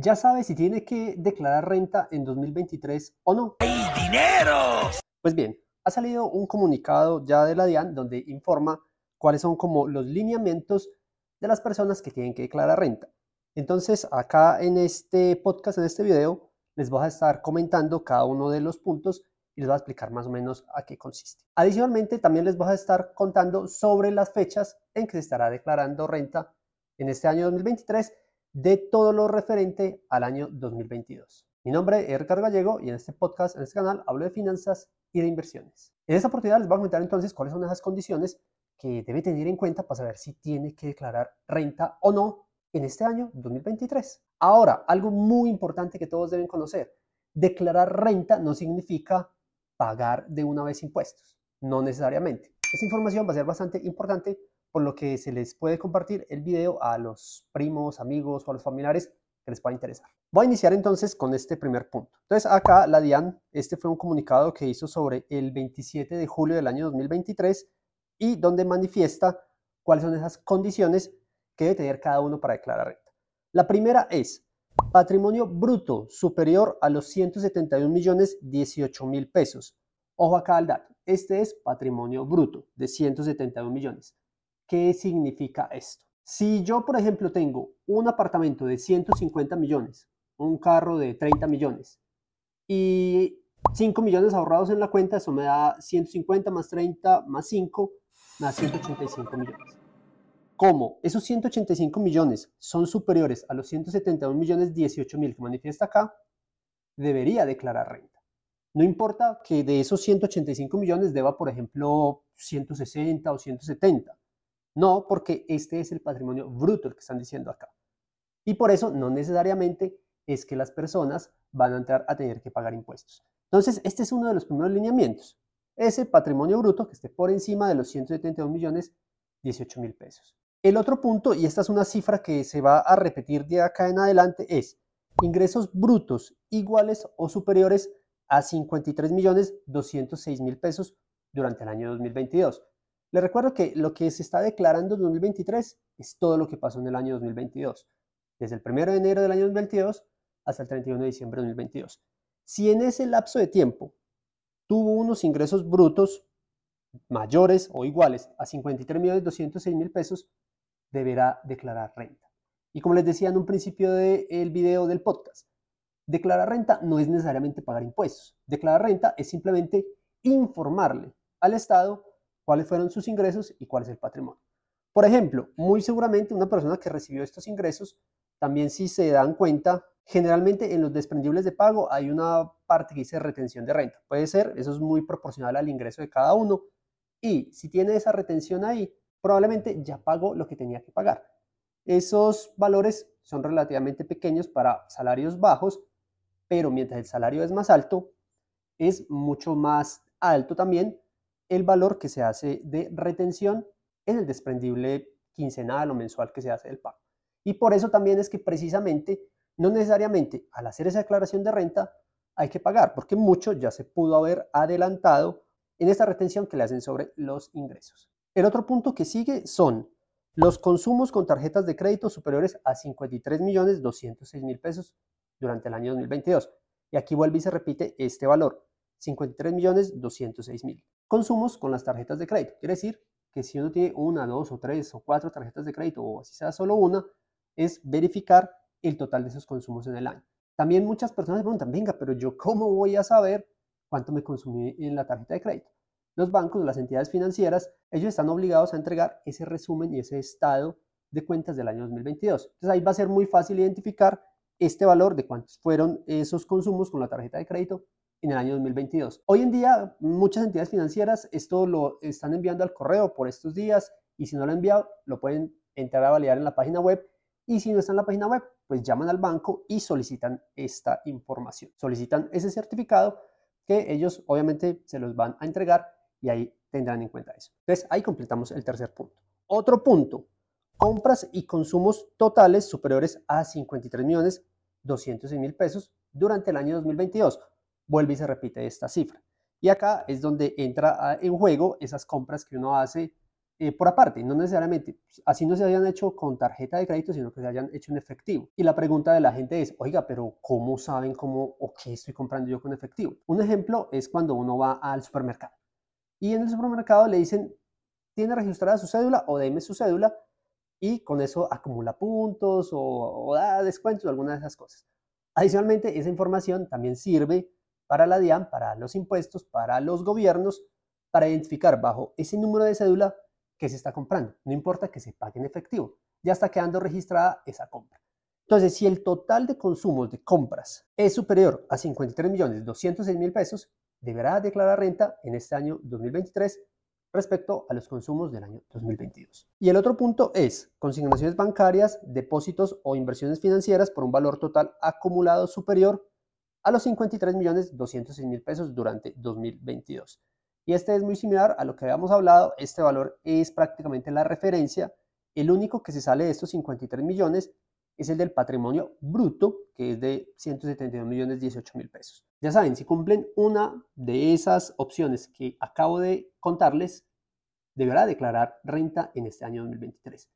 ya sabe si tiene que declarar renta en 2023 o no. ¡Hay dinero! Pues bien, ha salido un comunicado ya de la DIAN donde informa cuáles son como los lineamientos de las personas que tienen que declarar renta. Entonces, acá en este podcast, en este video, les voy a estar comentando cada uno de los puntos y les voy a explicar más o menos a qué consiste. Adicionalmente, también les voy a estar contando sobre las fechas en que se estará declarando renta en este año 2023 de todo lo referente al año 2022. Mi nombre es Ricardo Gallego y en este podcast, en este canal, hablo de finanzas y de inversiones. En esta oportunidad les voy a comentar entonces cuáles son esas condiciones que debe tener en cuenta para saber si tiene que declarar renta o no en este año 2023. Ahora, algo muy importante que todos deben conocer. Declarar renta no significa pagar de una vez impuestos, no necesariamente. Esta información va a ser bastante importante por lo que se les puede compartir el video a los primos, amigos o a los familiares que les pueda interesar. Voy a iniciar entonces con este primer punto. Entonces acá la DIAN, este fue un comunicado que hizo sobre el 27 de julio del año 2023 y donde manifiesta cuáles son esas condiciones que debe tener cada uno para declarar renta. La primera es patrimonio bruto superior a los 171 millones 18 mil pesos. Ojo acá al dato. Este es patrimonio bruto de 171 millones. ¿Qué significa esto? Si yo, por ejemplo, tengo un apartamento de 150 millones, un carro de 30 millones y 5 millones ahorrados en la cuenta, eso me da 150 más 30 más 5, más 185 millones. Como esos 185 millones son superiores a los 171 millones 18 mil que manifiesta acá, debería declarar renta. No importa que de esos 185 millones deba, por ejemplo, 160 o 170 no, porque este es el patrimonio bruto el que están diciendo acá. Y por eso no necesariamente es que las personas van a entrar a tener que pagar impuestos. Entonces, este es uno de los primeros lineamientos. Ese patrimonio bruto que esté por encima de los 171 millones 18 mil pesos. El otro punto, y esta es una cifra que se va a repetir de acá en adelante, es ingresos brutos iguales o superiores a 53 millones 206 mil pesos durante el año 2022. Les recuerdo que lo que se está declarando en 2023 es todo lo que pasó en el año 2022, desde el 1 de enero del año 2022 hasta el 31 de diciembre de 2022. Si en ese lapso de tiempo tuvo unos ingresos brutos mayores o iguales a 53 millones 206 mil pesos, deberá declarar renta. Y como les decía en un principio del video del podcast, declarar renta no es necesariamente pagar impuestos. Declarar renta es simplemente informarle al Estado cuáles fueron sus ingresos y cuál es el patrimonio. Por ejemplo, muy seguramente una persona que recibió estos ingresos, también si se dan cuenta, generalmente en los desprendibles de pago hay una parte que dice retención de renta. Puede ser, eso es muy proporcional al ingreso de cada uno. Y si tiene esa retención ahí, probablemente ya pagó lo que tenía que pagar. Esos valores son relativamente pequeños para salarios bajos, pero mientras el salario es más alto, es mucho más alto también el valor que se hace de retención en el desprendible quincenal o mensual que se hace del pago. Y por eso también es que precisamente, no necesariamente al hacer esa declaración de renta hay que pagar, porque mucho ya se pudo haber adelantado en esta retención que le hacen sobre los ingresos. El otro punto que sigue son los consumos con tarjetas de crédito superiores a 53 millones 206 mil pesos durante el año 2022. Y aquí vuelve y se repite este valor, 53 millones 206 mil consumos con las tarjetas de crédito. Quiere decir que si uno tiene una, dos o tres o cuatro tarjetas de crédito o si sea solo una, es verificar el total de esos consumos en el año. También muchas personas preguntan, venga, pero yo cómo voy a saber cuánto me consumí en la tarjeta de crédito. Los bancos, las entidades financieras, ellos están obligados a entregar ese resumen y ese estado de cuentas del año 2022. Entonces ahí va a ser muy fácil identificar este valor de cuántos fueron esos consumos con la tarjeta de crédito en el año 2022. Hoy en día, muchas entidades financieras esto lo están enviando al correo por estos días y si no lo han enviado, lo pueden entrar a validar en la página web y si no está en la página web, pues llaman al banco y solicitan esta información. Solicitan ese certificado que ellos obviamente se los van a entregar y ahí tendrán en cuenta eso. Entonces, ahí completamos el tercer punto. Otro punto, compras y consumos totales superiores a 53 millones 206 mil pesos durante el año 2022 vuelve y se repite esta cifra. Y acá es donde entra en juego esas compras que uno hace eh, por aparte, no necesariamente, así no se hayan hecho con tarjeta de crédito, sino que se hayan hecho en efectivo. Y la pregunta de la gente es, oiga, pero ¿cómo saben cómo o qué estoy comprando yo con efectivo? Un ejemplo es cuando uno va al supermercado y en el supermercado le dicen, ¿tiene registrada su cédula o deme su cédula? Y con eso acumula puntos o, o da descuentos, alguna de esas cosas. Adicionalmente, esa información también sirve para la DIAN, para los impuestos, para los gobiernos, para identificar bajo ese número de cédula que se está comprando. No importa que se pague en efectivo, ya está quedando registrada esa compra. Entonces, si el total de consumos de compras es superior a 53 millones 206 mil pesos, deberá declarar renta en este año 2023 respecto a los consumos del año 2022. Y el otro punto es consignaciones bancarias, depósitos o inversiones financieras por un valor total acumulado superior a los 53 millones 206 mil pesos durante 2022. Y este es muy similar a lo que habíamos hablado. Este valor es prácticamente la referencia. El único que se sale de estos 53 millones es el del patrimonio bruto, que es de 172 millones 18 mil pesos. Ya saben, si cumplen una de esas opciones que acabo de contarles, deberá declarar renta en este año 2023.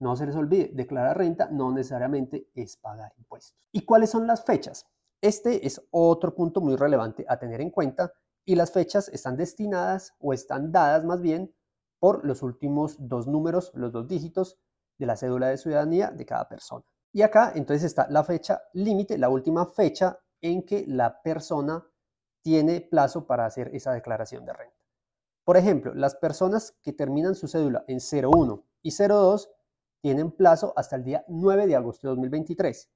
No se les olvide, declarar renta no necesariamente es pagar impuestos. ¿Y cuáles son las fechas? Este es otro punto muy relevante a tener en cuenta y las fechas están destinadas o están dadas más bien por los últimos dos números, los dos dígitos de la cédula de ciudadanía de cada persona. Y acá entonces está la fecha límite, la última fecha en que la persona tiene plazo para hacer esa declaración de renta. Por ejemplo, las personas que terminan su cédula en 01 y 02 tienen plazo hasta el día 9 de agosto de 2023.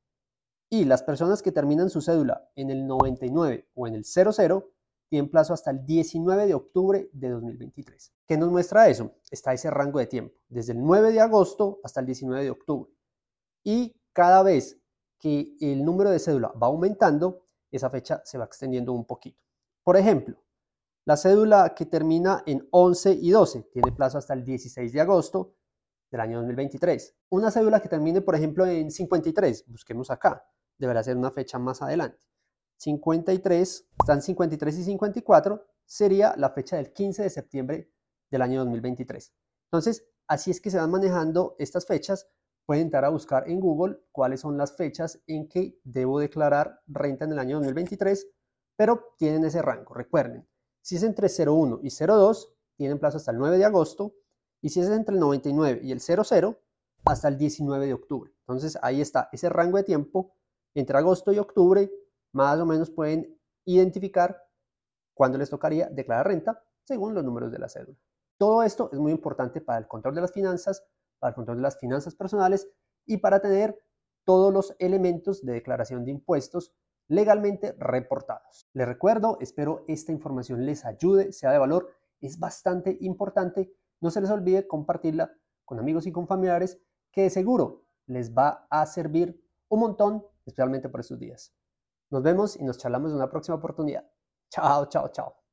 Y las personas que terminan su cédula en el 99 o en el 00 tienen plazo hasta el 19 de octubre de 2023. ¿Qué nos muestra eso? Está ese rango de tiempo, desde el 9 de agosto hasta el 19 de octubre. Y cada vez que el número de cédula va aumentando, esa fecha se va extendiendo un poquito. Por ejemplo, la cédula que termina en 11 y 12 tiene plazo hasta el 16 de agosto del año 2023. Una cédula que termine, por ejemplo, en 53, busquemos acá, deberá ser una fecha más adelante. 53, están 53 y 54, sería la fecha del 15 de septiembre del año 2023. Entonces, así es que se van manejando estas fechas. Pueden entrar a buscar en Google cuáles son las fechas en que debo declarar renta en el año 2023, pero tienen ese rango. Recuerden, si es entre 01 y 02, tienen plazo hasta el 9 de agosto, y si es entre el 99 y el 00, hasta el 19 de octubre. Entonces, ahí está ese rango de tiempo entre agosto y octubre más o menos pueden identificar cuándo les tocaría declarar renta según los números de la cédula. Todo esto es muy importante para el control de las finanzas, para el control de las finanzas personales y para tener todos los elementos de declaración de impuestos legalmente reportados. Les recuerdo, espero esta información les ayude, sea de valor, es bastante importante. No se les olvide compartirla con amigos y con familiares que de seguro les va a servir un montón, especialmente por estos días. Nos vemos y nos charlamos en una próxima oportunidad. Chao, chao, chao.